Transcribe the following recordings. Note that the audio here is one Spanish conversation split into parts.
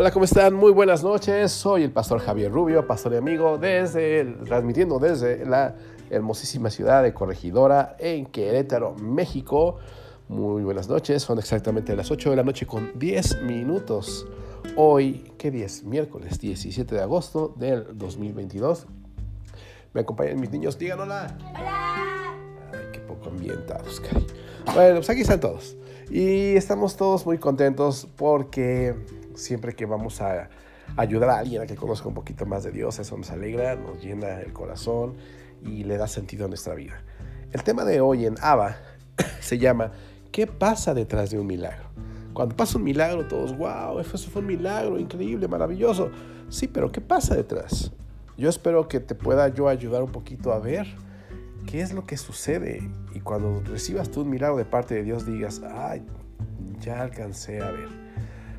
Hola, ¿cómo están? Muy buenas noches. Soy el pastor Javier Rubio, pastor y amigo, desde, transmitiendo desde la hermosísima ciudad de Corregidora en Querétaro, México. Muy buenas noches, son exactamente las 8 de la noche con 10 minutos. Hoy, ¿qué día es? Miércoles 17 de agosto del 2022. Me acompañan mis niños, digan hola. Hola. Ay, qué poco ambientados, cari. Bueno, pues aquí están todos. Y estamos todos muy contentos porque siempre que vamos a ayudar a alguien a que conozca un poquito más de Dios, eso nos alegra, nos llena el corazón y le da sentido a nuestra vida. El tema de hoy en ABA se llama ¿Qué pasa detrás de un milagro? Cuando pasa un milagro, todos, wow, eso fue un milagro, increíble, maravilloso. Sí, pero ¿qué pasa detrás? Yo espero que te pueda yo ayudar un poquito a ver qué es lo que sucede. Y cuando recibas tú un milagro de parte de Dios, digas, ay, ya alcancé a ver.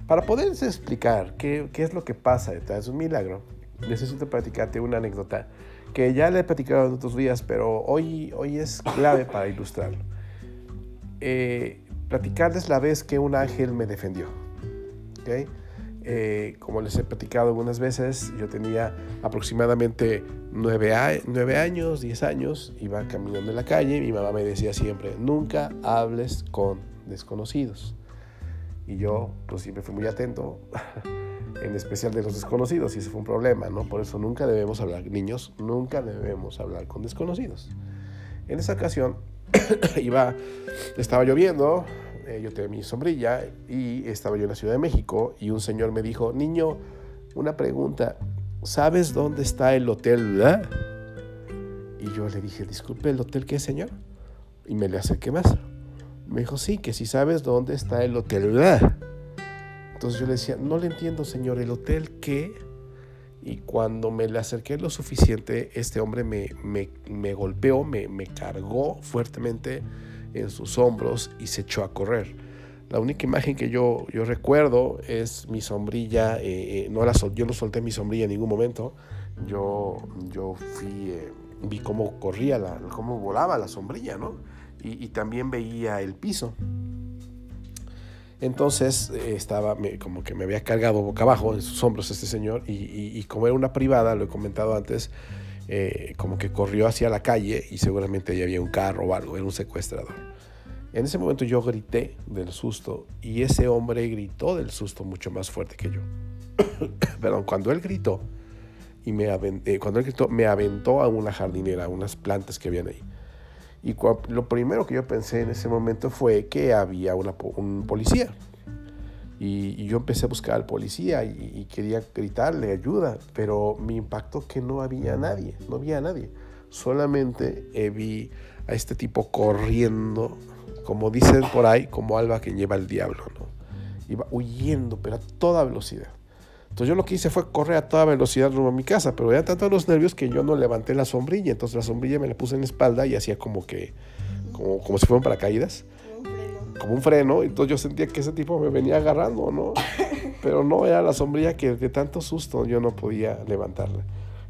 Para poder explicar qué, es lo que pasa detrás de un milagro, necesito platicarte una anécdota que ya le he platicado en otros días, pero hoy, hoy es clave para ilustrarlo. Eh, platicarles la vez que un ángel me defendió. ¿okay? Eh, como les he platicado algunas veces, yo tenía aproximadamente nueve, años, diez años, iba caminando en la calle, mi mamá me decía siempre, nunca hables con desconocidos. Y yo pues siempre fui muy atento, en especial de los desconocidos, y ese fue un problema, ¿no? Por eso nunca debemos hablar, niños, nunca debemos hablar con desconocidos. En esa ocasión iba, estaba lloviendo, eh, yo tenía mi sombrilla y estaba yo en la Ciudad de México y un señor me dijo, niño, una pregunta, ¿sabes dónde está el hotel? Y yo le dije, disculpe, ¿el hotel qué, señor? Y me le acerqué más. Me dijo, sí, que si sabes dónde está el hotel. Entonces yo le decía, no le entiendo, señor, ¿el hotel qué? Y cuando me le acerqué lo suficiente, este hombre me, me, golpeó, me, me, cargó fuertemente en sus hombros y se echó a correr. La única imagen que yo, yo recuerdo es mi sombrilla, eh, eh, no la yo no solté mi sombrilla en ningún momento, yo, yo fui, eh, vi cómo corría, la, cómo volaba la sombrilla, ¿no? Y, también veía el piso. Entonces eh, estaba como que me había cargado boca abajo en sus hombros este señor y, como era una privada, lo he comentado antes, eh, como que corrió hacia la calle y seguramente ahí había un carro o algo, era un secuestrador. En ese momento yo grité del susto y ese hombre gritó del susto mucho más fuerte que yo. Perdón, cuando él gritó y me eh, cuando él gritó me aventó a una jardinera, a unas plantas que habían ahí. Y lo primero que yo pensé en ese momento fue que había una, un policía. Y, yo empecé a buscar al policía y, quería gritarle ayuda, pero me impactó que no había nadie, no había nadie. Solamente eh, vi a este tipo corriendo, como dicen por ahí, como alba que lleva el diablo, ¿no? Iba huyendo, pero a toda velocidad. Entonces yo lo que hice fue correr a toda velocidad rumbo a mi casa, pero ya tanto los nervios que yo no levanté la sombrilla. Entonces la sombrilla me la puse en la espalda y hacía como que, como, como si fueran paracaídas. Como un freno. Entonces yo sentía que ese tipo me venía agarrando, ¿no? Pero no era la sombrilla que de tanto susto yo no podía levantarla.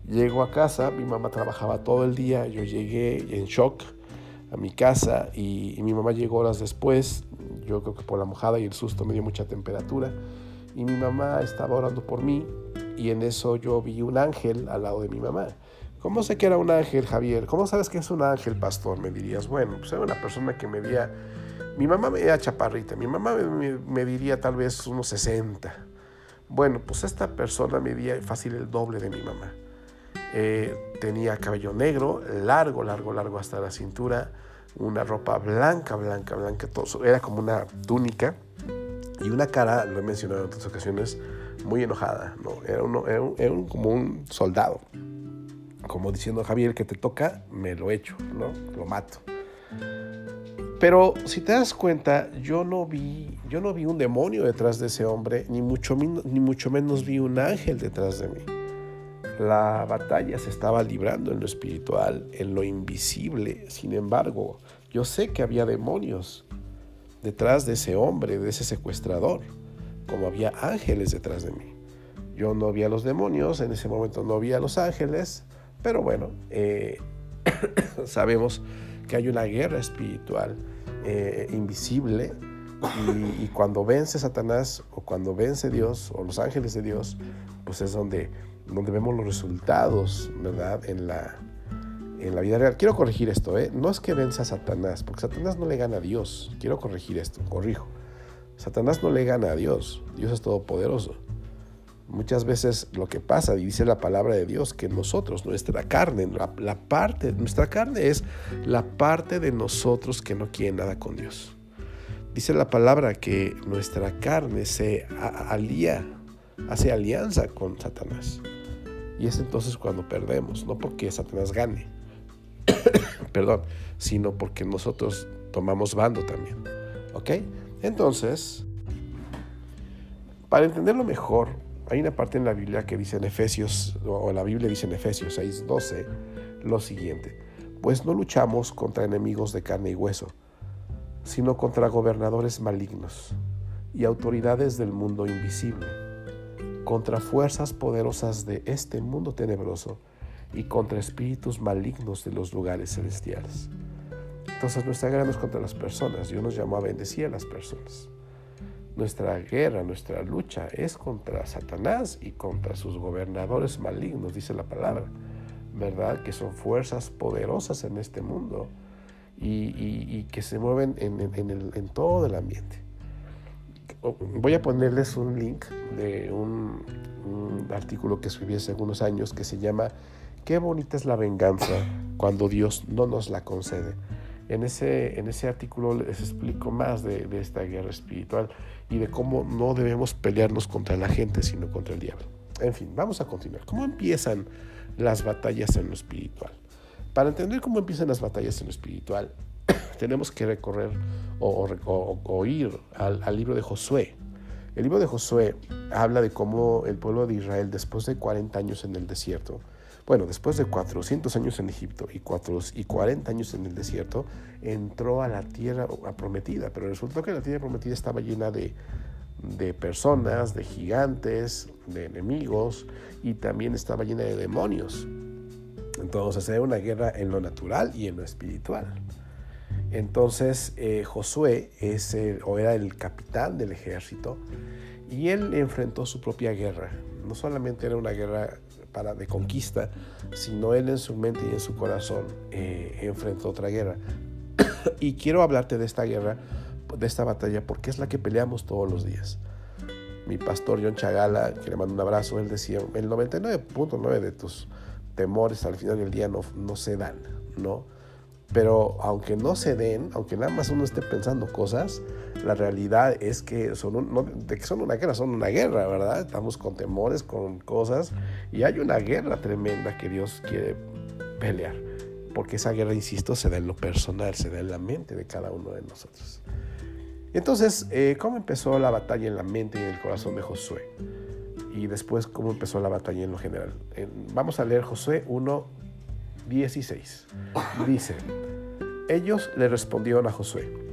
Llego a casa, mi mamá trabajaba todo el día, yo llegué en shock a mi casa y, y mi mamá llegó horas después. Yo creo que por la mojada y el susto me dio mucha temperatura y mi mamá estaba orando por mí y en eso yo vi un ángel al lado de mi mamá. ¿Cómo sé que era un ángel, Javier? ¿Cómo sabes que es un ángel, pastor? Me dirías, bueno, pues era una persona que me medía, mi mamá me medía chaparrita, mi mamá me, tal vez unos 60. Bueno, pues esta persona medía fácil el doble de mi mamá. Eh, tenía cabello negro, largo, largo, largo hasta la cintura, una ropa blanca, blanca, blanca, todo, era como una túnica y una cara, lo he mencionado en otras ocasiones, muy enojada, ¿no? Era, uno, un, como un soldado, como diciendo, Javier, que te toca, me lo echo, ¿no? Lo mato. Pero si te das cuenta, yo no vi, yo no vi un demonio detrás de ese hombre, ni mucho, ni mucho menos vi un ángel detrás de mí. La batalla se estaba librando en lo espiritual, en lo invisible. Sin embargo, yo sé que había demonios detrás de ese hombre, de ese secuestrador, como había ángeles detrás de mí. Yo no vi a los demonios, en ese momento no vi a los ángeles, pero bueno, eh, sabemos que hay una guerra espiritual eh, invisible Y, cuando vence Satanás o cuando vence Dios o los ángeles de Dios, pues es donde, donde vemos los resultados, ¿verdad? En la, en la vida real. Quiero corregir esto, ¿eh? No es que venza a Satanás, porque Satanás no le gana a Dios. Quiero corregir esto, corrijo. Satanás no le gana a Dios. Dios es todopoderoso. Muchas veces lo que pasa, y dice la palabra de Dios, que nosotros, nuestra carne, la, parte, nuestra carne es la parte de nosotros que no quiere nada con Dios. Dice la palabra que nuestra carne se alía, hace alianza con Satanás. Y es entonces cuando perdemos, no porque Satanás gane, perdón, sino porque nosotros tomamos bando también. ¿Ok? Entonces, para entenderlo mejor, hay una parte en la Biblia que dice en Efesios, o la Biblia dice en Efesios 6, 12, lo siguiente, pues no luchamos contra enemigos de carne y hueso, sino contra gobernadores malignos y autoridades del mundo invisible, contra fuerzas poderosas de este mundo tenebroso y contra espíritus malignos de los lugares celestiales. Entonces nuestra guerra no es contra las personas, Dios nos llamó a bendecir a las personas. Nuestra guerra, nuestra lucha es contra Satanás y contra sus gobernadores malignos, dice la palabra, ¿verdad? Que son fuerzas poderosas en este mundo y, que se mueven en, todo el ambiente. Voy a ponerles un link de un, un artículo que escribí hace algunos años que se llama Qué bonita es la venganza cuando Dios no nos la concede. En ese, en ese artículo les explico más de, esta guerra espiritual y de cómo no debemos pelearnos contra la gente, sino contra el diablo. En fin, vamos a continuar. ¿Cómo empiezan las batallas en lo espiritual? Para entender cómo empiezan las batallas en lo espiritual, tenemos que recorrer o, ir al, al, libro de Josué. El libro de Josué habla de cómo el pueblo de Israel, después de 40 años en el desierto, bueno, después de 400 años en Egipto y, 40 años en el desierto, entró a la tierra prometida, pero resultó que la tierra prometida estaba llena de, personas, de gigantes, de enemigos y también estaba llena de demonios. Entonces era una guerra en lo natural y en lo espiritual. Entonces eh, Josué es o era el capitán del ejército y él enfrentó su propia guerra. No solamente era una guerra para, de conquista, sino él en su mente y en su corazón eh, enfrentó otra guerra. y quiero hablarte de esta guerra, de esta batalla, porque es la que peleamos todos los días. Mi pastor John Chagala, que le mando un abrazo, él decía, el 99.9 de tus temores al final del día no, no se dan, ¿no? Pero aunque no se den, aunque nada más uno esté pensando cosas, la realidad es que son, de que son una guerra, son una guerra, ¿verdad? Estamos con temores, con cosas, y hay una guerra tremenda que Dios quiere pelear. Porque esa guerra, insisto, se da en lo personal, se da en la mente de cada uno de nosotros. Entonces, eh, ¿cómo empezó la batalla en la mente y en el corazón de Josué? Y después, ¿cómo empezó la batalla en lo general? vamos a leer Josué 1, 16. Dice, ellos le respondieron a Josué.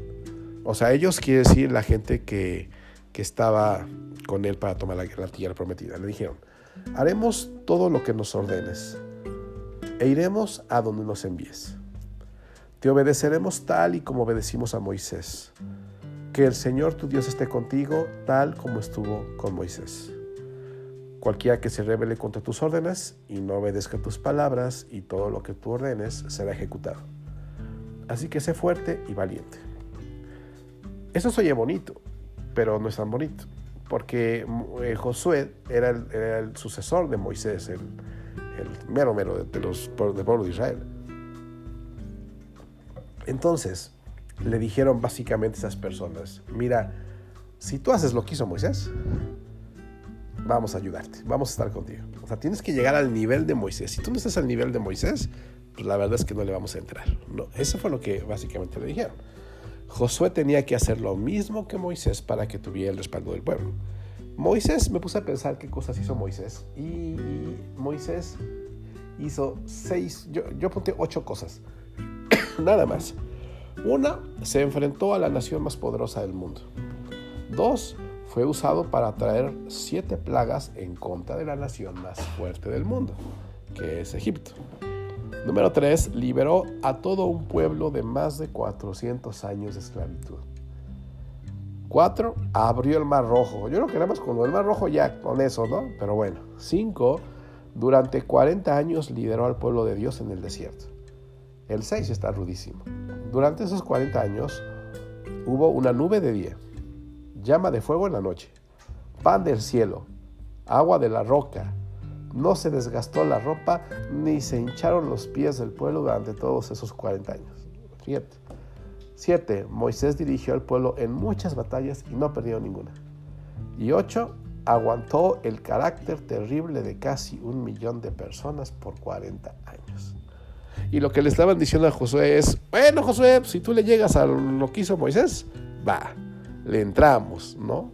O sea, ellos quiere decir la gente que, que estaba con él para tomar la, la tierra prometida. Le dijeron, haremos todo lo que nos ordenes e iremos a donde nos envíes. Te obedeceremos tal y como obedecimos a Moisés. Que el Señor tu Dios esté contigo tal como estuvo con Moisés. Cualquiera que se rebele contra tus órdenes y no obedezca tus palabras y todo lo que tú ordenes será ejecutado. Así que sé fuerte y valiente. Eso se bonito, pero no es tan bonito, porque eh, Josué era el, sucesor de Moisés, el, mero mero de, los, del pueblo de Israel. Entonces le dijeron básicamente a esas personas, mira, si tú haces lo que hizo Moisés, vamos a ayudarte, vamos a estar contigo. O sea, tienes que llegar al nivel de Moisés. Si tú no estás al nivel de Moisés, pues la verdad es que no le vamos a entrar. No, eso fue lo que básicamente le dijeron. Josué tenía que hacer lo mismo que Moisés para que tuviera el respaldo del pueblo. Moisés, me puse a pensar qué cosas hizo Moisés. Y Moisés hizo seis, yo, yo apunté ocho cosas. Nada más. Una, se enfrentó a la nación más poderosa del mundo. Dos, fue usado para traer siete plagas en contra de la nación más fuerte del mundo, que es Egipto. Número 3. Liberó a todo un pueblo de más de 400 años de esclavitud. Cuatro, abrió el mar rojo. Yo creo que nada más con el mar rojo ya, con eso, ¿no? Pero bueno. Cinco, durante 40 años lideró al pueblo de Dios en el desierto. El 6 está rudísimo. Durante esos 40 años hubo una nube de día, llama de fuego en la noche, pan del cielo, agua de la roca. No se desgastó la ropa ni se hincharon los pies del pueblo durante todos esos 40 años. Fíjate. 7. Moisés dirigió al pueblo en muchas batallas y no perdió ninguna. Y 8. Aguantó el carácter terrible de casi un millón de personas por 40 años. Y lo que le estaban diciendo a Josué es, bueno Josué, si tú le llegas a lo que hizo Moisés, va, le entramos, ¿no?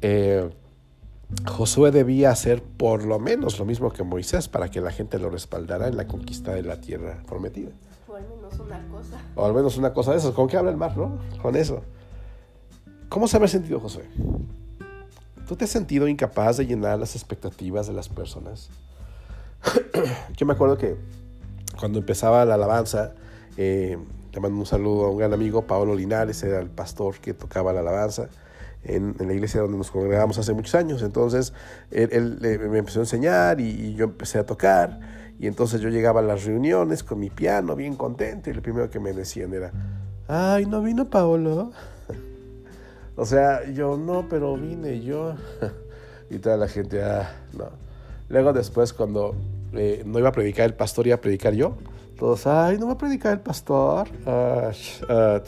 Eh, Josué debía hacer por lo menos lo mismo que Moisés para que la gente lo respaldara en la conquista de la tierra prometida. O al menos una cosa. O al menos una cosa de esas. ¿Con qué habla el mar, no? Con eso. ¿Cómo se ha sentido Josué? ¿Tú te has sentido incapaz de llenar las expectativas de las personas? Yo me acuerdo que cuando empezaba la alabanza, eh, le mando un saludo a un gran amigo, Paolo Linares, era el pastor que tocaba la alabanza en, la iglesia donde nos congregamos hace muchos años. Entonces, él, me empezó a enseñar y, yo empecé a tocar. Y entonces yo llegaba a las reuniones con mi piano, bien contento, y lo primero que me decían era, ay, ¿no vino Paolo? o sea, yo no, pero vine yo. y toda la gente, ah, no. Luego después, cuando eh, no iba a predicar el pastor, iba a predicar yo. Todos, ay, no va a predicar el pastor. Ah, ah,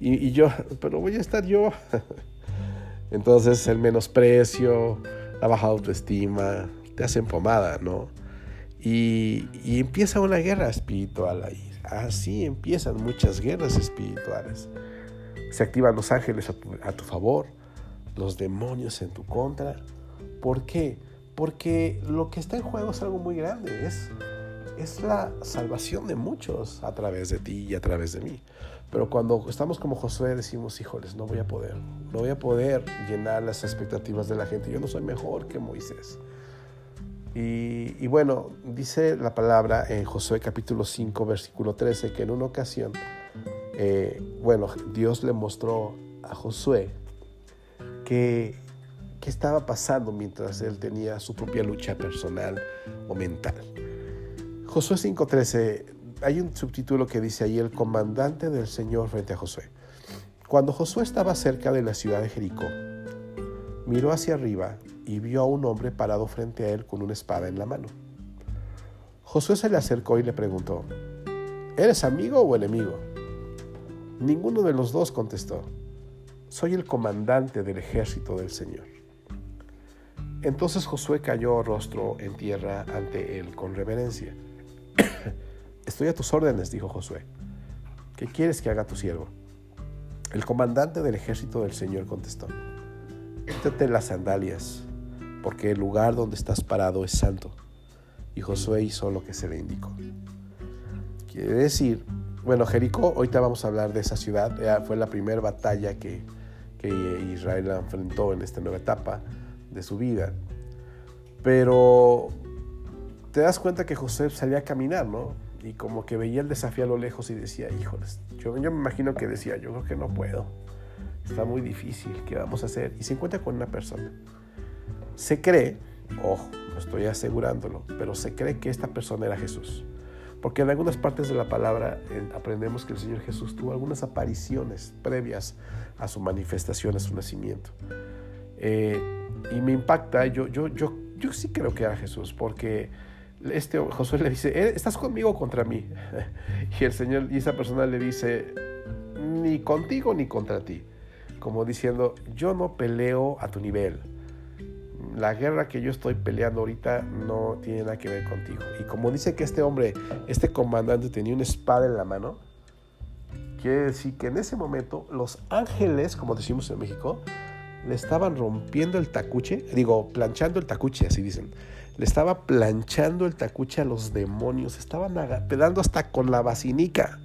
y, yo, pero voy a estar yo. Entonces el menosprecio, la baja autoestima, te hacen pomada, ¿no? Y, empieza una guerra espiritual ahí. Así empiezan muchas guerras espirituales. Se activan los ángeles a tu, a tu favor, los demonios en tu contra. ¿Por qué? Porque lo que está en juego es algo muy grande, es, es la salvación de muchos a través de ti y a través de mí. Pero cuando estamos como Josué decimos, híjoles, no voy a poder, no voy a poder llenar las expectativas de la gente, yo no soy mejor que Moisés. Y, bueno, dice la palabra en Josué capítulo 5, versículo 13, que en una ocasión, eh, bueno, Dios le mostró a Josué que qué estaba pasando mientras él tenía su propia lucha personal o mental. Josué 5:13, hay un subtítulo que dice ahí el comandante del Señor frente a Josué. Cuando Josué estaba cerca de la ciudad de Jericó, miró hacia arriba y vio a un hombre parado frente a él con una espada en la mano. Josué se le acercó y le preguntó, ¿eres amigo o enemigo? Ninguno de los dos contestó, soy el comandante del ejército del Señor. Entonces Josué cayó rostro en tierra ante él con reverencia. Estoy a tus órdenes, dijo Josué. ¿Qué quieres que haga tu siervo? El comandante del ejército del Señor contestó. Quítate las sandalias, porque el lugar donde estás parado es santo. Y Josué hizo lo que se le indicó. Quiere decir, bueno, Jericó, ahorita vamos a hablar de esa ciudad, fue la primera batalla que, que Israel enfrentó en esta nueva etapa de su vida. Pero te das cuenta que José salía a caminar, ¿no? Y como que veía el desafío a lo lejos y decía, híjoles, yo, yo me imagino que decía, yo creo que no puedo. Está muy difícil, ¿qué vamos a hacer? Y se encuentra con una persona. Se cree, ojo, no estoy asegurándolo, pero se cree que esta persona era Jesús. Porque en algunas partes de la palabra aprendemos que el Señor Jesús tuvo algunas apariciones previas a su manifestación, a su nacimiento. Eh, y me impacta, yo, yo, yo, yo sí creo que era Jesús, porque este Josué le dice, eh, ¿estás conmigo o contra mí? Y el Señor, y esa persona le dice, ni contigo ni contra ti. Como diciendo, yo no peleo a tu nivel. La guerra que yo estoy peleando ahorita no tiene nada que ver contigo. Y como dice que este hombre, este comandante tenía una espada en la mano, quiere decir que en ese momento los ángeles, como decimos en México, le estaban rompiendo el tacuche, digo, planchando el tacuche, así dicen. Le estaba planchando el tacuche a los demonios, estaban pedando hasta con la basinica.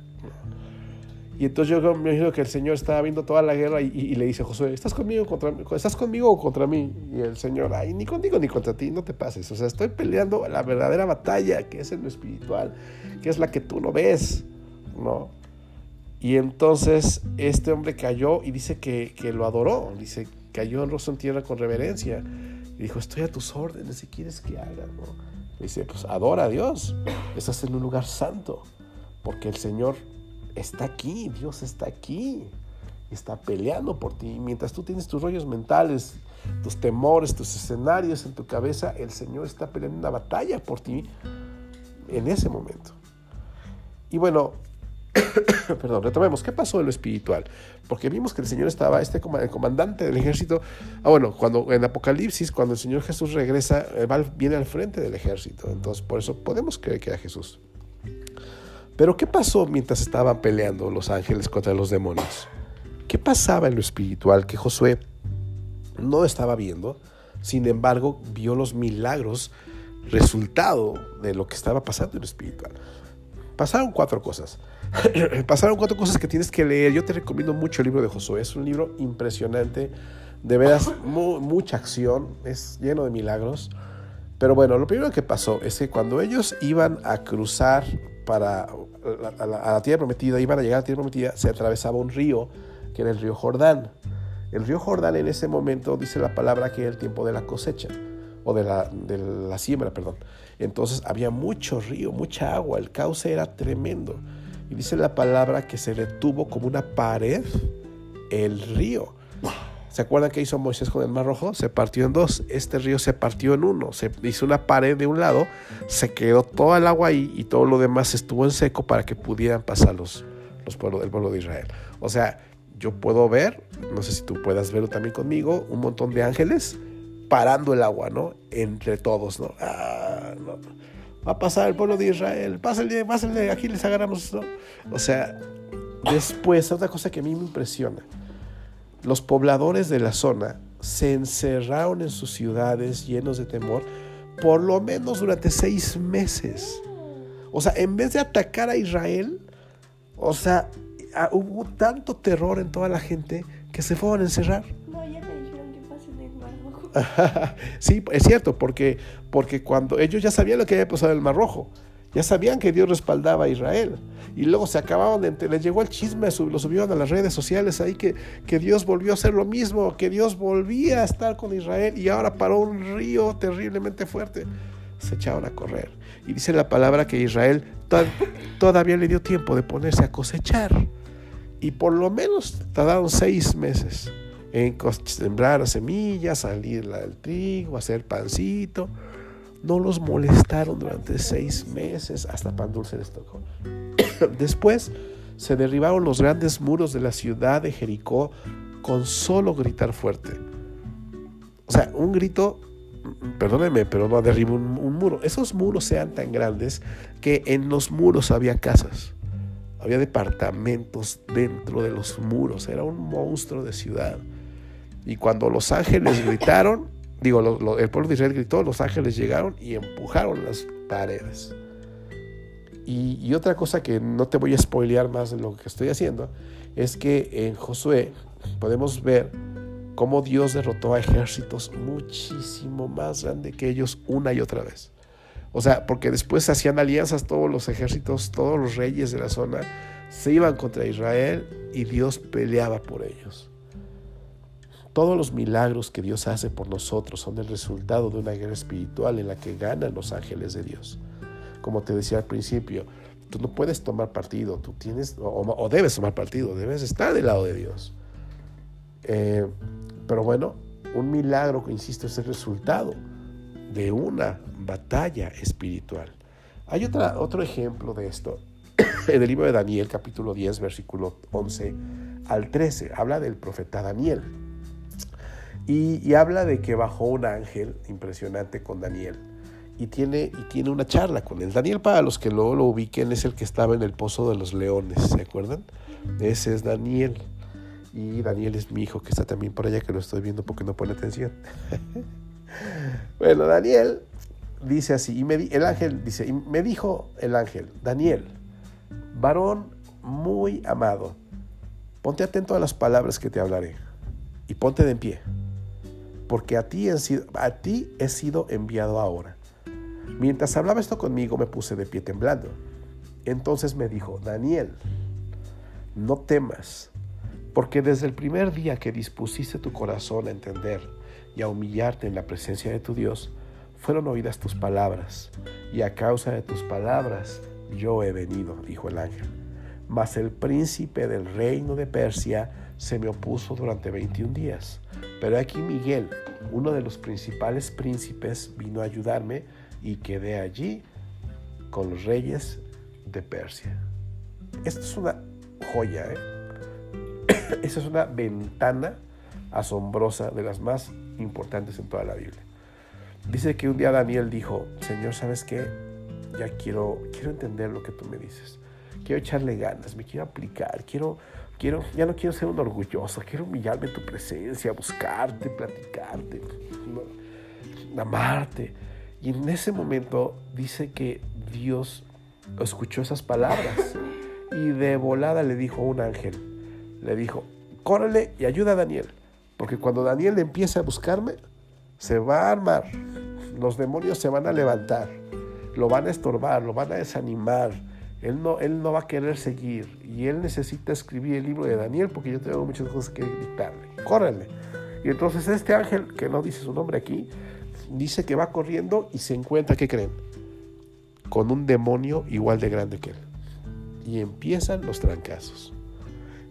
Y entonces yo me imagino que el Señor estaba viendo toda la guerra y, le dice Josué, ¿estás conmigo, contra, ¿estás conmigo o contra mí? Y el Señor, ay, ni contigo ni contra ti, no te pases. O sea, estoy peleando la verdadera batalla, que es en lo espiritual, que es la que tú no ves, ¿no? Y entonces este hombre cayó y dice que, que lo adoró, dice, cayó en rostro en tierra con reverencia. Y dijo, estoy a tus órdenes, si quieres que haga, ¿no? Dice, pues adora a Dios, estás en un lugar santo, porque el Señor está aquí, Dios está aquí, está peleando por ti. Mientras tú tienes tus rollos mentales, tus temores, tus escenarios en tu cabeza, el Señor está peleando una batalla por ti en ese momento. Y bueno, perdón, retomemos, ¿qué pasó en lo espiritual? Porque vimos que el Señor estaba, este el comandante del ejército, ah bueno, cuando en Apocalipsis, cuando el Señor Jesús regresa, viene al frente del ejército, entonces por eso podemos creer que era Jesús. Pero ¿qué pasó mientras estaban peleando los ángeles contra los demonios? ¿Qué pasaba en lo espiritual que Josué no estaba viendo? Sin embargo, vio los milagros resultado de lo que estaba pasando en lo espiritual. Pasaron cuatro cosas. Pasaron cuatro cosas que tienes que leer. Yo te recomiendo mucho el libro de Josué. Es un libro impresionante. De veras, mucha acción. Es lleno de milagros. Pero bueno, lo primero que pasó es que cuando ellos iban a cruzar para a la, tierra prometida, iban a llegar a la tierra prometida, se atravesaba un río, que era el río Jordán. El río Jordán en ese momento dice la palabra que era el tiempo de la cosecha, o de la, de la siembra, perdón. Entonces había mucho río, mucha agua, el cauce era tremendo. Dice la palabra que se detuvo como una pared el río. ¿Se acuerdan qué hizo Moisés con el Mar Rojo? Se partió en dos. Este río se partió en uno. Se hizo una pared de un lado, se quedó toda el agua ahí y todo lo demás estuvo en seco para que pudieran pasar los, los pueblos, el pueblo de Israel. O sea, yo puedo ver, no sé si tú puedas verlo también conmigo, un montón de ángeles parando el agua, ¿no? Entre todos, ¿no? Ah, no. Va a pasar el pueblo de Israel, pásenle, pásenle, aquí les agarramos, ¿no? O sea, después, otra cosa que a mí me impresiona los pobladores de la zona se encerraron en sus ciudades llenos de temor por lo menos durante seis meses. O sea, en vez de atacar a Israel, o sea, hubo tanto terror en toda la gente que se fueron a encerrar. sí, es cierto, porque, porque cuando ellos ya sabían lo que había pasado en el Mar Rojo. Ya sabían que Dios respaldaba a Israel. Y luego se acababan de... Les llegó el chisme, lo subieron a las redes sociales ahí que, que Dios volvió a hacer lo mismo, que Dios volvía a estar con Israel y ahora paró un río terriblemente fuerte. Se echaron a correr. Y dice la palabra que Israel todavía le dio tiempo de ponerse a cosechar. Y por lo menos tardaron seis meses en sembrar semillas, salir el trigo, hacer pancito no los molestaron durante seis meses, hasta pan dulce les tocó. Después se derribaron los grandes muros de la ciudad de Jericó con solo gritar fuerte. O sea, un grito, perdónenme, pero no derribó un, un muro. Esos muros sean tan grandes que en los muros había casas, había departamentos dentro de los muros, era un monstruo de ciudad. Y cuando los ángeles gritaron, digo, el pueblo de Israel gritó, los ángeles llegaron y empujaron las paredes. Y, otra cosa que no te voy a spoilear más de lo que estoy haciendo, es que en Josué podemos ver cómo Dios derrotó a ejércitos muchísimo más grandes que ellos una y otra vez. O sea, porque después hacían alianzas todos los ejércitos, todos los reyes de la zona, se iban contra Israel y Dios peleaba por ellos. Todos los milagros que Dios hace por nosotros son el resultado de una guerra espiritual en la que ganan los ángeles de Dios. Como te decía al principio, tú no puedes tomar partido, tú tienes, o, debes tomar partido, debes estar del lado de Dios. Eh, pero bueno, un milagro, insisto, es el resultado de una batalla espiritual. Hay otra, otro ejemplo de esto en el libro de Daniel, capítulo 10, versículo 11 al 13. Habla del profeta Daniel. Y, habla de que bajó un ángel impresionante con Daniel y tiene, y tiene una charla con él. Daniel, para los que luego lo ubiquen, es el que estaba en el pozo de los leones, ¿se acuerdan? Ese es Daniel. Y Daniel es mi hijo que está también por allá, que lo estoy viendo porque no pone atención. bueno, Daniel dice así, y me el ángel dice, y me dijo el ángel, Daniel, varón muy amado, ponte atento a las palabras que te hablaré y ponte de en pie porque a ti, he sido, enviado ahora. Mientras hablaba esto conmigo me puse de pie temblando. Entonces me dijo, Daniel, no temas, porque desde el primer día que dispusiste tu corazón a entender y a humillarte en la presencia de tu Dios, fueron oídas tus palabras, y a causa de tus palabras yo he venido, dijo el ángel. Mas el príncipe del reino de Persia se me opuso durante 21 días. Pero aquí Miguel, uno de los principales príncipes, vino a ayudarme y quedé allí con los reyes de Persia. Esto es una joya, ¿eh? Esa es una ventana asombrosa de las más importantes en toda la Biblia. Dice que un día Daniel dijo, Señor, ¿sabes qué? Ya quiero, quiero entender lo que tú me dices. Quiero echarle ganas, me quiero aplicar, quiero, quiero, ya no quiero ser un orgulloso, quiero humillarme en tu presencia, buscarte, platicarte, amarte. Y en ese momento dice que Dios escuchó esas palabras y de volada le dijo a un ángel, le dijo, córrele y ayuda a Daniel, porque cuando Daniel empiece a buscarme, se va a armar, los demonios se van a levantar, lo van a estorbar, lo van a desanimar, él no, él no va a querer seguir y él necesita escribir el libro de Daniel porque yo tengo muchas cosas que dictarle, córrele. Y entonces este ángel, que no dice su nombre aquí, dice que va corriendo y se encuentra, ¿qué creen? Con un demonio igual de grande que él. Y empiezan los trancazos.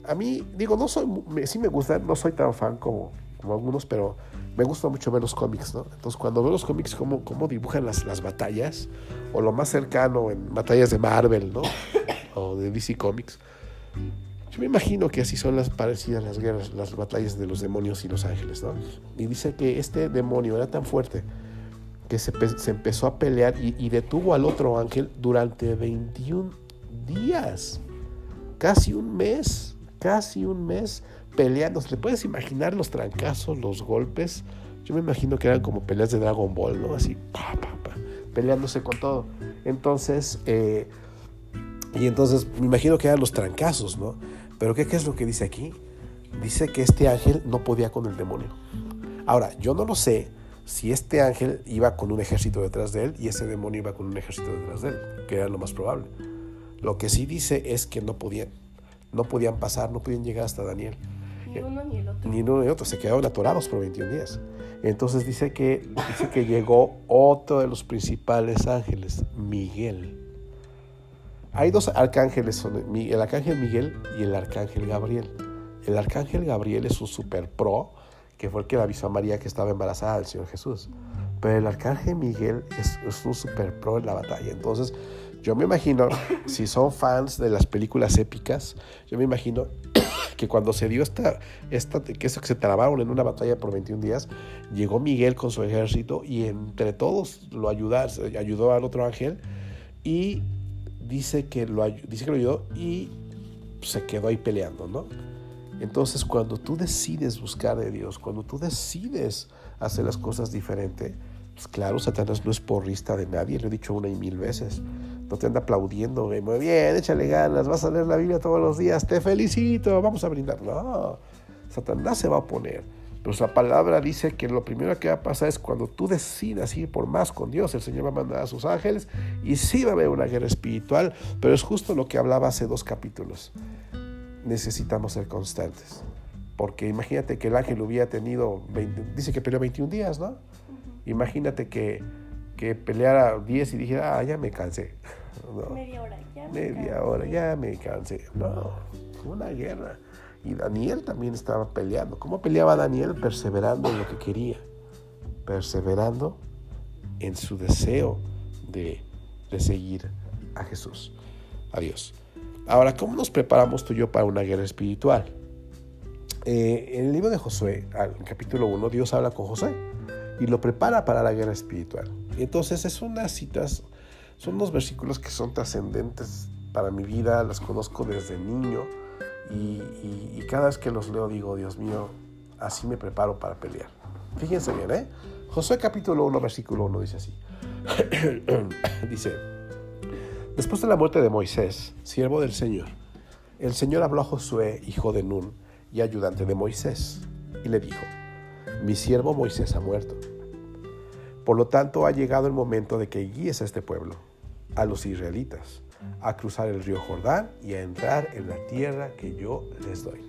A mí, digo, no soy, sí me gusta, no soy tan fan como, como algunos, pero me gusta mucho ver los cómics, ¿no? Entonces, cuando veo los cómics, cómo, cómo dibujan las, las batallas, o lo más cercano en batallas de Marvel, ¿no? O de DC Comics. Yo me imagino que así son las parecidas las guerras, las batallas de los demonios y los ángeles, ¿no? Y dice que este demonio era tan fuerte que se, se empezó a pelear y, y, detuvo al otro ángel durante 21 días, casi un mes, casi un mes peleando. ¿Te puedes imaginar los trancazos, los golpes? Yo me imagino que eran como peleas de Dragon Ball, ¿no? Así, pa, pa, pa, peleándose con todo. Entonces, eh, y entonces me imagino que eran los trancazos, ¿no? Pero ¿qué, ¿qué es lo que dice aquí? Dice que este ángel no podía con el demonio. Ahora, yo no lo sé si este ángel iba con un ejército detrás de él y ese demonio iba con un ejército detrás de él, que era lo más probable. Lo que sí dice es que no podían, no podían pasar, no podían llegar hasta Daniel. Ni uno ni el otro. Ni uno ni otro, se quedaron atorados por 21 días. Entonces dice que, dice que llegó otro de los principales ángeles, Miguel. Hay dos arcángeles, el arcángel Miguel y el arcángel Gabriel. El arcángel Gabriel es un super pro, que fue el que le avisó a María que estaba embarazada del Señor Jesús. Pero el arcángel Miguel es, es un super pro en la batalla. Entonces, yo me imagino, si son fans de las películas épicas, yo me imagino que cuando se dio esta, esta que, se trabaron en una batalla por 21 días, llegó Miguel con su ejército y entre todos lo ayudar, ayudó al otro ángel y dice que lo, dice que lo ayudó y se quedó ahí peleando, ¿no? Entonces, cuando tú decides buscar de Dios, cuando tú decides hacer las cosas diferente, pues claro, Satanás no es porrista de nadie, lo he dicho una y mil veces. No te anda aplaudiendo, muy bien, échale ganas, vas a leer la Biblia todos los días, te felicito, vamos a brindar. No, Satanás se va a oponer. Pero la palabra dice que lo primero que va a pasar es cuando tú decidas ir por más con Dios, el Señor va a mandar a sus ángeles y sí va a haber una guerra espiritual, pero es justo lo que hablaba hace dos capítulos. Necesitamos ser constantes. Porque imagínate que el ángel hubiera tenido, 20, dice que peleó 21 días, ¿no? Imagínate que, que peleara 10 y dijera, ah, ya me cansé. No. Media hora, ya me Media cansé. hora, ya me cansé. No, una guerra. Y Daniel también estaba peleando. ¿Cómo peleaba Daniel? Perseverando en lo que quería. Perseverando en su deseo de, de seguir a Jesús, a Dios. Ahora, ¿cómo nos preparamos tú y yo para una guerra espiritual? Eh, en el libro de Josué, al capítulo 1, Dios habla con Josué y lo prepara para la guerra espiritual. Entonces es unas citas, son unos versículos que son trascendentes para mi vida, las conozco desde niño y, cada vez que los leo digo, Dios mío, así me preparo para pelear. Fíjense bien, ¿eh? Josué capítulo 1, versículo 1 dice así. dice, después de la muerte de Moisés, siervo del Señor, el Señor habló a Josué, hijo de Nun, y ayudante de Moisés, y le dijo, mi siervo Moisés ha muerto. Por lo tanto, ha llegado el momento de que guíes a este pueblo, a los israelitas, a cruzar el río Jordán y a entrar en la tierra que yo les doy.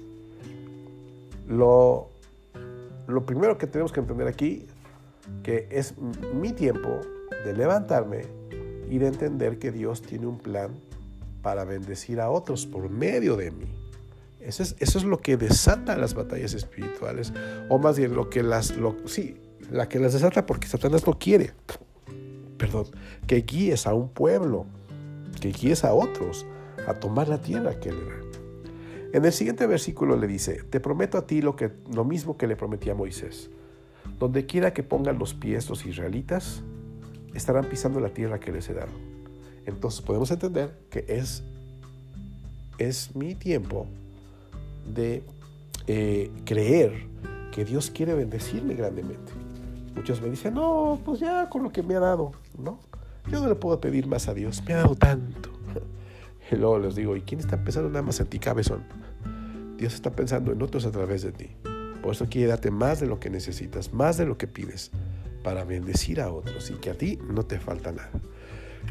Lo, lo primero que tenemos que entender aquí, que es mi tiempo de levantarme y de entender que Dios tiene un plan para bendecir a otros por medio de mí. Eso es, eso es lo que desata las batallas espirituales, o más bien lo que las, sí, la que las desata porque Satanás no quiere, perdón, que guíes a un pueblo, que guíes a otros a tomar la tierra que le da. En el siguiente versículo le dice, te prometo a ti lo, que, lo mismo que le prometí a Moisés. Donde quiera que pongan los pies los israelitas, estarán pisando la tierra que les he dado. Entonces podemos entender que es, es mi tiempo de eh, creer que Dios quiere bendecirme grandemente. Muchos me dicen, no, pues ya con lo que me ha dado, ¿no? Yo no le puedo pedir más a Dios, me ha dado tanto. Y luego les digo, ¿y quién está pensando nada más en ti, cabezón? Dios está pensando en otros a través de ti. Por eso quiere darte más de lo que necesitas, más de lo que pides, para bendecir a otros y que a ti no te falta nada.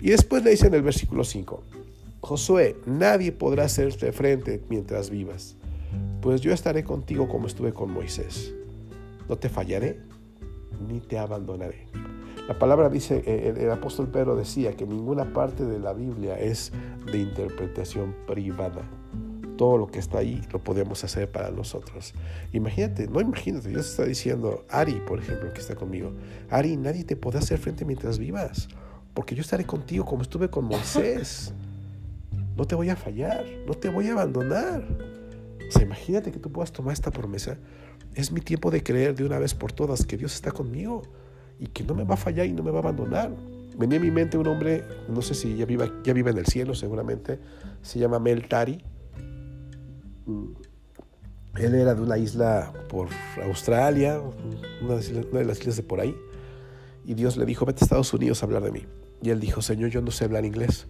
Y después le dice en el versículo 5, Josué, nadie podrá hacerte frente mientras vivas, pues yo estaré contigo como estuve con Moisés. No te fallaré ni te abandonaré. La palabra dice, eh, el, apóstol Pedro decía que ninguna parte de la Biblia es de interpretación privada. Todo lo que está ahí lo podemos hacer para nosotros. Imagínate, no imagínate, Dios está diciendo, Ari, por ejemplo, que está conmigo, Ari, nadie te podrá hacer frente mientras vivas, porque yo estaré contigo como estuve con Moisés. No te voy a fallar, no te voy a abandonar. O sea, imagínate que tú puedas tomar esta promesa es mi tiempo de creer de una vez por todas que Dios está conmigo y que no me va a fallar y no me va a abandonar. Venía a mi mente un hombre, no sé si ya vive, ya vive en el cielo seguramente, se llama Mel Tari. Mm. Él era de una isla por Australia, una de las islas de por ahí. Y Dios le dijo, vete a Estados Unidos a hablar de mí. Y él dijo, Señor, yo no sé hablar inglés.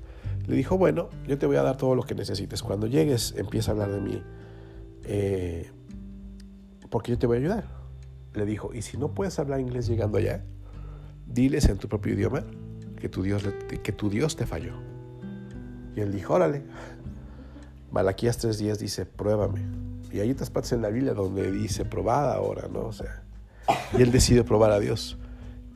Le dijo, bueno, yo te voy a dar todo lo que necesites. Cuando llegues, empieza a hablar de mí. Eh, porque yo te voy a ayudar. Le dijo, y si no puedes hablar inglés llegando allá, diles en tu propio idioma que tu Dios, que tu Dios te falló. Y él dijo, órale. Malaquías tres días dice, pruébame. Y hay otras partes en la Biblia donde dice, probada ahora, ¿no? O sea, y él decidió probar a Dios.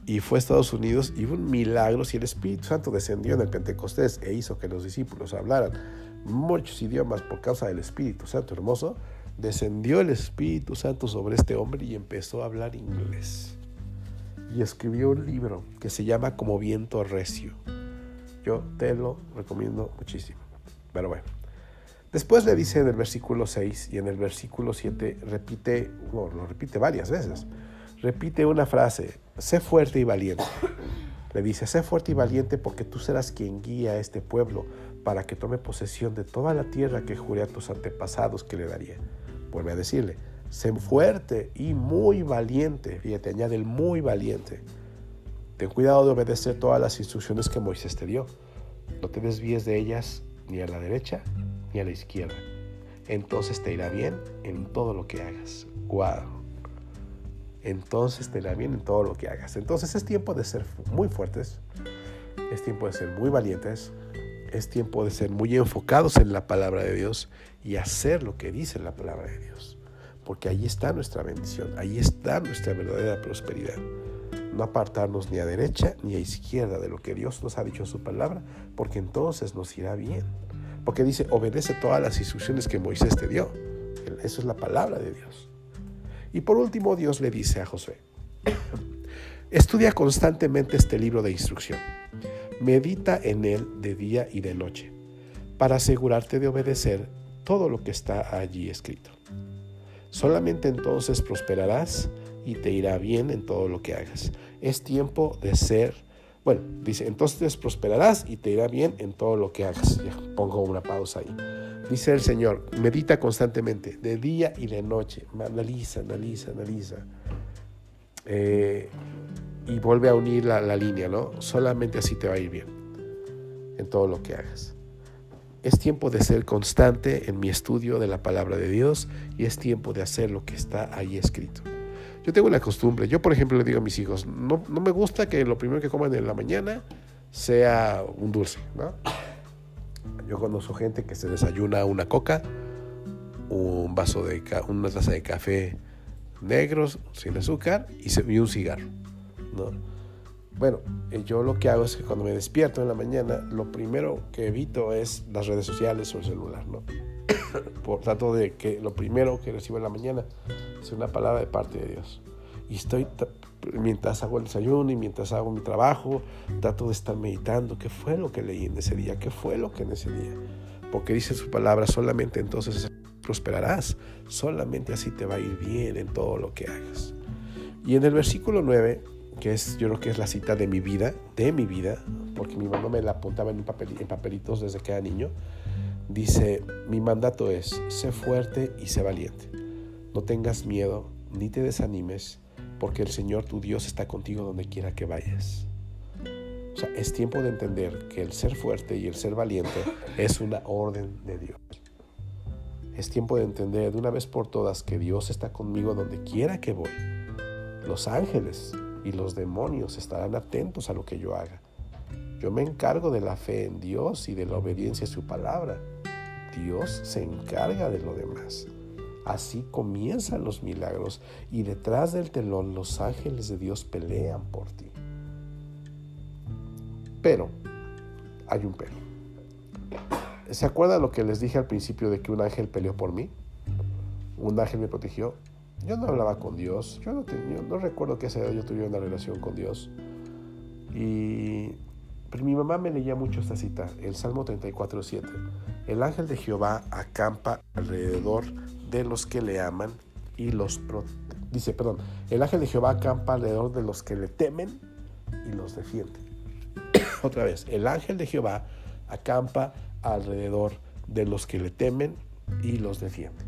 Y fue a Estados Unidos y hubo un milagro y el Espíritu Santo descendió en el Pentecostés e hizo que los discípulos hablaran muchos idiomas por causa del Espíritu Santo hermoso descendió el Espíritu Santo sobre este hombre y empezó a hablar inglés. Y escribió un libro que se llama Como viento recio. Yo te lo recomiendo muchísimo. Pero bueno. Después le dice en el versículo 6 y en el versículo 7 repite, lo repite varias veces. Repite una frase, sé fuerte y valiente. Le dice, sé fuerte y valiente porque tú serás quien guía a este pueblo para que tome posesión de toda la tierra que juré a tus antepasados que le daría vuelve a decirle, sé fuerte y muy valiente. Fíjate, añade el muy valiente. Ten cuidado de obedecer todas las instrucciones que Moisés te dio. No te desvíes de ellas ni a la derecha ni a la izquierda. Entonces te irá bien en todo lo que hagas. Wow. Entonces te irá bien en todo lo que hagas. Entonces es tiempo de ser muy fuertes. Es tiempo de ser muy valientes. Es tiempo de ser muy enfocados en la palabra de Dios y hacer lo que dice la palabra de Dios. Porque ahí está nuestra bendición, ahí está nuestra verdadera prosperidad. No apartarnos ni a derecha ni a izquierda de lo que Dios nos ha dicho en su palabra, porque entonces nos irá bien. Porque dice, obedece todas las instrucciones que Moisés te dio. Eso es la palabra de Dios. Y por último, Dios le dice a Josué, estudia constantemente este libro de instrucción. Medita en él de día y de noche, para asegurarte de obedecer todo lo que está allí escrito. Solamente entonces prosperarás y te irá bien en todo lo que hagas. Es tiempo de ser, bueno, dice, entonces prosperarás y te irá bien en todo lo que hagas. Pongo una pausa ahí. Dice el Señor, medita constantemente, de día y de noche, analiza, analiza, analiza. Eh, y vuelve a unir la, la línea, ¿no? Solamente así te va a ir bien en todo lo que hagas. Es tiempo de ser constante en mi estudio de la palabra de Dios y es tiempo de hacer lo que está ahí escrito. Yo tengo la costumbre, yo por ejemplo le digo a mis hijos, no, no me gusta que lo primero que coman en la mañana sea un dulce, ¿no? Yo conozco gente que se desayuna una coca, un vaso de una taza de café negros sin azúcar y, un cigarro. ¿no? Bueno, eh, yo lo que hago es que cuando me despierto en la mañana, lo primero que evito es las redes sociales o el celular, ¿no? Por tanto, de que lo primero que recibo en la mañana es una palabra de parte de Dios. Y estoy, mientras hago el desayuno y mientras hago mi trabajo, trato de estar meditando qué fue lo que leí en ese día, qué fue lo que en ese día. Porque dice su palabra, solamente entonces prosperarás, solamente así te va a ir bien en todo lo que hagas. Y en el versículo 9 que es yo creo que es la cita de mi vida, de mi vida, porque mi mamá me la apuntaba en, en papelitos desde que era niño, dice, mi mandato es, sé fuerte y sé valiente, no tengas miedo ni te desanimes, porque el Señor tu Dios está contigo donde quiera que vayas. O sea, es tiempo de entender que el ser fuerte y el ser valiente es una orden de Dios. Es tiempo de entender de una vez por todas que Dios está conmigo donde quiera que voy. Los ángeles y los demonios estarán atentos a lo que yo haga. Yo me encargo de la fe en Dios y de la obediencia a su palabra. Dios se encarga de lo demás. Así comienzan los milagros y detrás del telón los ángeles de Dios pelean por ti. Pero, hay un pero. ¿Se acuerdan lo que les dije al principio de que un ángel peleó por mí? Un ángel me protegió. Yo no hablaba con Dios, yo no, recuerdo que esa edad yo tuviera una relación con Dios. Y, pero mi mamá me leía mucho esta cita, el Salmo 34, 7. El ángel de Jehová acampa alrededor de los que le aman y los dice, perdón, el ángel de Jehová acampa alrededor de los que le temen y los defiende. Otra vez, el ángel de Jehová acampa alrededor de los que le temen y los defiende.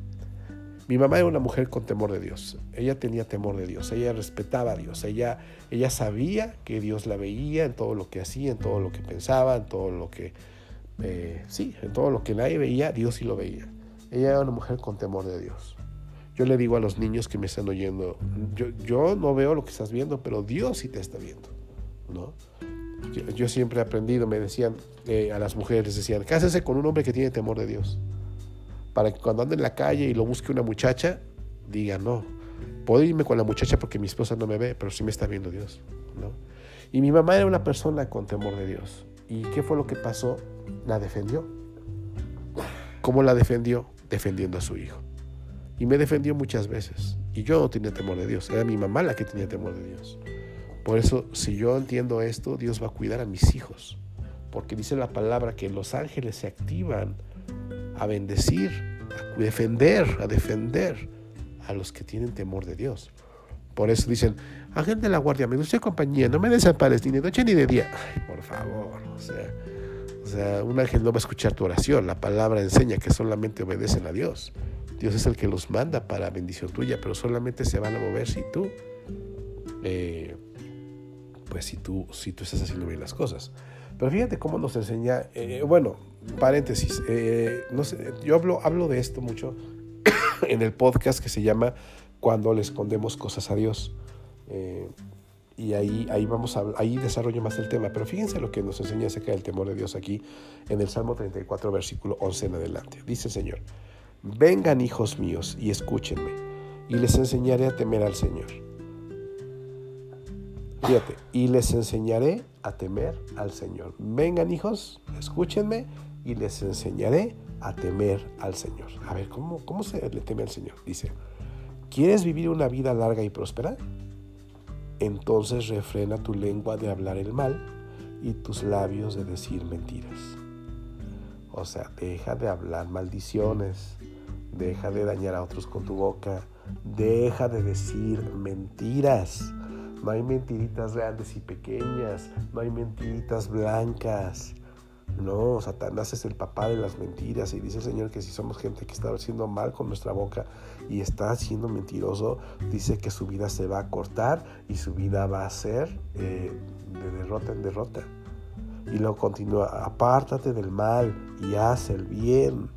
Mi mamá era una mujer con temor de Dios. Ella tenía temor de Dios. Ella respetaba a Dios. Ella, ella sabía que Dios la veía en todo lo que hacía, en todo lo que pensaba, en todo lo que... Eh, sí, en todo lo que nadie veía, Dios sí lo veía. Ella era una mujer con temor de Dios. Yo le digo a los niños que me están oyendo, yo, yo no veo lo que estás viendo, pero Dios sí te está viendo. ¿no? Yo, siempre he aprendido, me decían eh, a las mujeres, decían, cásese con un hombre que tiene temor de Dios para que cuando ande en la calle y lo busque una muchacha, diga, no, puedo irme con la muchacha porque mi esposa no me ve, pero sí me está viendo Dios. ¿no? Y mi mamá era una persona con temor de Dios. ¿Y qué fue lo que pasó? La defendió. ¿Cómo la defendió? Defendiendo a su hijo. Y me defendió muchas veces. Y yo no tenía temor de Dios. Era mi mamá la que tenía temor de Dios. Por eso, si yo entiendo esto, Dios va a cuidar a mis hijos. Porque dice la palabra que los ángeles se activan a bendecir, a defender, a defender a los que tienen temor de Dios. Por eso dicen, agente de la guardia, me gusta compañía, no me desampares ni de noche ni de día. Ay, por favor, o sea, o sea, un ángel no va a escuchar tu oración. La palabra enseña que solamente obedecen a Dios. Dios es el que los manda para bendición tuya, pero solamente se van a mover si tú, eh, pues si tú, si tú estás haciendo bien las cosas. Pero fíjate cómo nos enseña, eh, bueno, paréntesis, eh, no sé, yo hablo, hablo de esto mucho en el podcast que se llama Cuando le escondemos cosas a Dios. Eh, y ahí, ahí, vamos a, ahí desarrollo más el tema. Pero fíjense lo que nos enseña acerca del temor de Dios aquí en el Salmo 34, versículo 11 en adelante. Dice el Señor, vengan hijos míos y escúchenme, y les enseñaré a temer al Señor. Fíjate, y les enseñaré a temer al Señor. Vengan hijos, escúchenme y les enseñaré a temer al Señor. A ver, ¿cómo, cómo se le teme al Señor? Dice, ¿quieres vivir una vida larga y próspera? Entonces refrena tu lengua de hablar el mal y tus labios de decir mentiras. O sea, deja de hablar maldiciones, deja de dañar a otros con tu boca, deja de decir mentiras. No hay mentiritas grandes y pequeñas, no hay mentiritas blancas. No, Satanás es el papá de las mentiras y dice el Señor que si somos gente que está haciendo mal con nuestra boca y está siendo mentiroso, dice que su vida se va a cortar y su vida va a ser eh, de derrota en derrota. Y luego continúa, apártate del mal y haz el bien,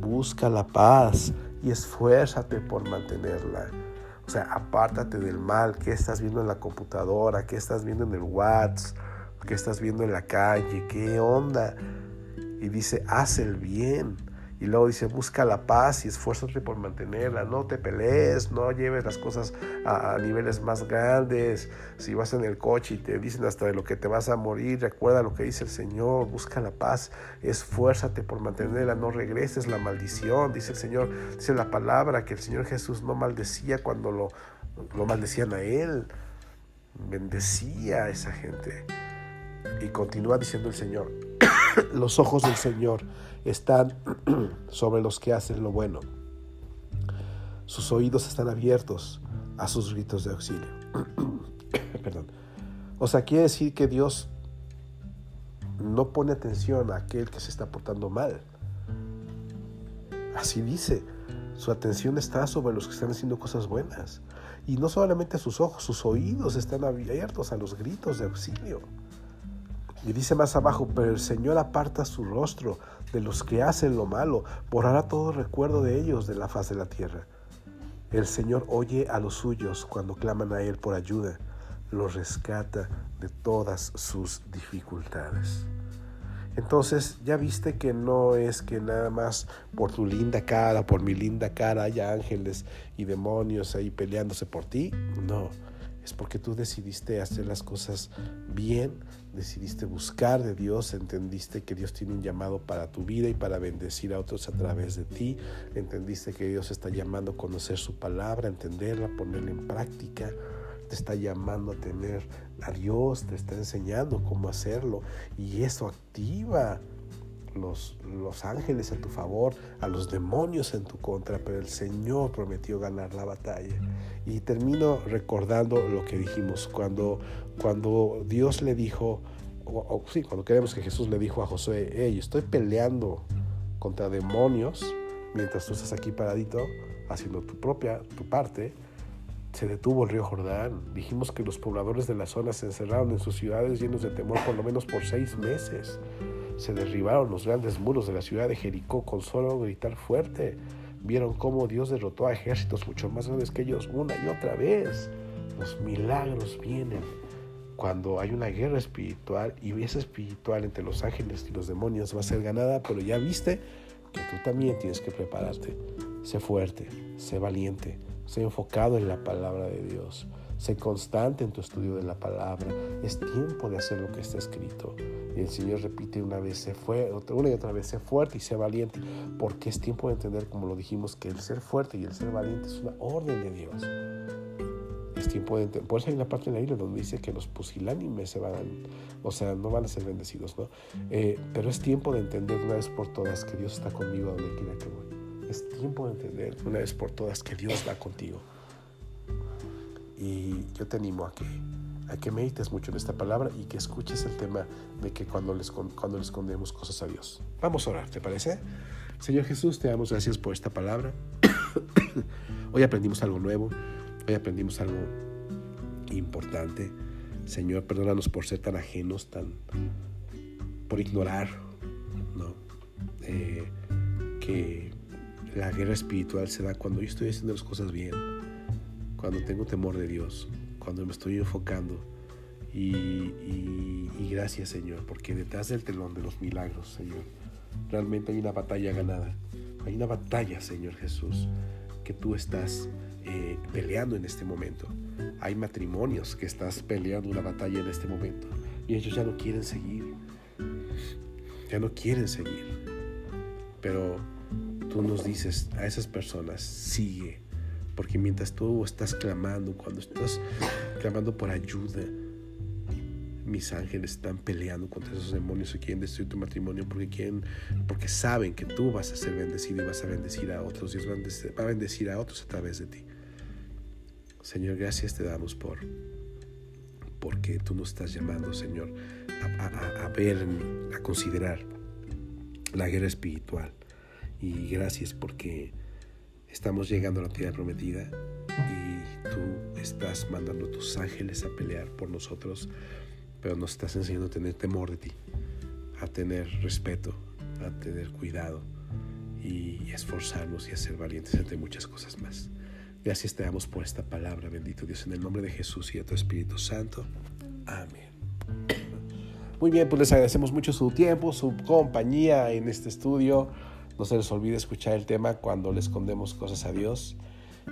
busca la paz y esfuérzate por mantenerla. O sea, apártate del mal. ¿Qué estás viendo en la computadora? ¿Qué estás viendo en el WhatsApp? ¿Qué estás viendo en la calle? ¿Qué onda? y dice, haz el bien. Y luego dice, busca la paz y esfuérzate por mantenerla. No te pelees, no lleves las cosas a, niveles más grandes. Si vas en el coche y te dicen hasta de lo que te vas a morir, recuerda lo que dice el Señor, busca la paz, esfuérzate por mantenerla, no regreses la maldición. Dice el Señor, dice la palabra que el Señor Jesús no maldecía cuando lo, lo maldecían a Él, bendecía a esa gente. Y continúa diciendo el Señor, los ojos del Señor están sobre los que hacen lo bueno. Sus oídos están abiertos a sus gritos de auxilio. Perdón. O sea, quiere decir que Dios no pone atención a aquel que se está portando mal. Así dice, su atención está sobre los que están haciendo cosas buenas. Y no solamente sus ojos, sus oídos están abiertos a los gritos de auxilio. Y dice más abajo, pero el Señor aparta su rostro de los que hacen lo malo, borrará todo recuerdo de ellos de la faz de la tierra. El Señor oye a los suyos cuando claman a Él por ayuda, los rescata de todas sus dificultades. Entonces, ya viste que no es que nada más por tu linda cara, por mi linda cara, haya ángeles y demonios ahí peleándose por ti. No, es porque tú decidiste hacer las cosas bien, decidiste buscar de Dios, entendiste que Dios tiene un llamado para tu vida y para bendecir a otros a través de ti, entendiste que Dios está llamando a conocer su palabra, entenderla, ponerla en práctica, te está llamando a tener a Dios, te está enseñando cómo hacerlo y eso activa los, ángeles a tu favor, a los demonios en tu contra, pero el Señor prometió ganar la batalla. Y termino recordando lo que dijimos cuando, cuando Dios le dijo, o, sí, cuando queremos que Jesús le dijo a Josué, hey, estoy peleando contra demonios mientras tú estás aquí paradito haciendo tu propia, tu parte, se detuvo el río Jordán. Dijimos que los pobladores de la zona se encerraron en sus ciudades llenos de temor por lo menos por seis meses. Se derribaron los grandes muros de la ciudad de Jericó con solo gritar fuerte. Vieron cómo Dios derrotó a ejércitos mucho más grandes que ellos una y otra vez. Los milagros vienen cuando hay una guerra espiritual y esa espiritual entre los ángeles y los demonios va a ser ganada, pero ya viste que tú también tienes que prepararte. Sé fuerte, sé valiente, sé enfocado en la palabra de Dios. Sé constante en tu estudio de la palabra. Es tiempo de hacer lo que está escrito. Y el Señor repite una vez, se fue, una y otra vez, sé fuerte y sé valiente. Porque es tiempo de entender, como lo dijimos, que el ser fuerte y el ser valiente es una orden de Dios. Es tiempo de entender. Por eso hay una parte en la Biblia donde dice que los pusilánimes se van, o sea, no van a ser bendecidos, ¿no? Eh, pero es tiempo de entender una vez por todas que Dios está conmigo donde quiera que voy. Es tiempo de entender una vez por todas que Dios va contigo. Y yo te animo a que, a que medites mucho en esta palabra y que escuches el tema de que cuando, les, cuando le escondemos cosas a Dios. Vamos a orar, ¿te parece? Señor Jesús, te damos gracias por esta palabra. hoy aprendimos algo nuevo, hoy aprendimos algo importante. Señor, perdónanos por ser tan ajenos, tan por ignorar, ¿no? Eh, que la guerra espiritual se da cuando yo estoy haciendo las cosas bien cuando tengo temor de Dios, cuando me estoy enfocando. Y, gracias Señor, porque detrás del telón de los milagros, Señor, realmente hay una batalla ganada. Hay una batalla, Señor Jesús, que tú estás eh, peleando en este momento. Hay matrimonios que estás peleando una batalla en este momento. Y ellos ya no quieren seguir. Ya no quieren seguir. Pero tú nos dices a esas personas, sigue porque mientras tú estás clamando, cuando estás clamando por ayuda, mis ángeles están peleando contra esos demonios que quieren destruir tu matrimonio porque quieren, porque saben que tú vas a ser bendecido y vas a bendecir a otros. Dios va a bendecir a otros a través de ti. Señor, gracias te damos por porque tú nos estás llamando, Señor, a, a ver, a considerar la guerra espiritual. Y gracias porque Estamos llegando a la tierra prometida y tú estás mandando a tus ángeles a pelear por nosotros, pero nos estás enseñando a tener temor de ti, a tener respeto, a tener cuidado y esforzarnos y a ser valientes entre muchas cosas más. Gracias te damos por esta palabra, bendito Dios, en el nombre de Jesús y de tu Espíritu Santo. Amén. Muy bien, pues les agradecemos mucho su tiempo, su compañía en este estudio. No se les olvide escuchar el tema cuando le escondemos cosas a Dios.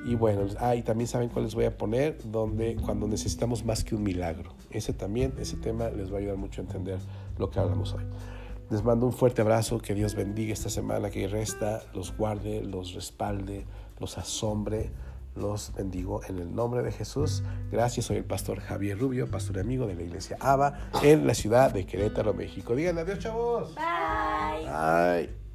Y bueno, ah, y también saben cuál les voy a poner, donde cuando necesitamos más que un milagro. Ese también, ese tema les va a ayudar mucho a entender lo que hablamos hoy. Les mando un fuerte abrazo, que Dios bendiga esta semana que resta, los guarde, los respalde, los asombre, los bendigo en el nombre de Jesús. Gracias, soy el pastor Javier Rubio, pastor y amigo de la iglesia ABA en la ciudad de Querétaro, México. Díganle adiós, chavos. Bye. Bye.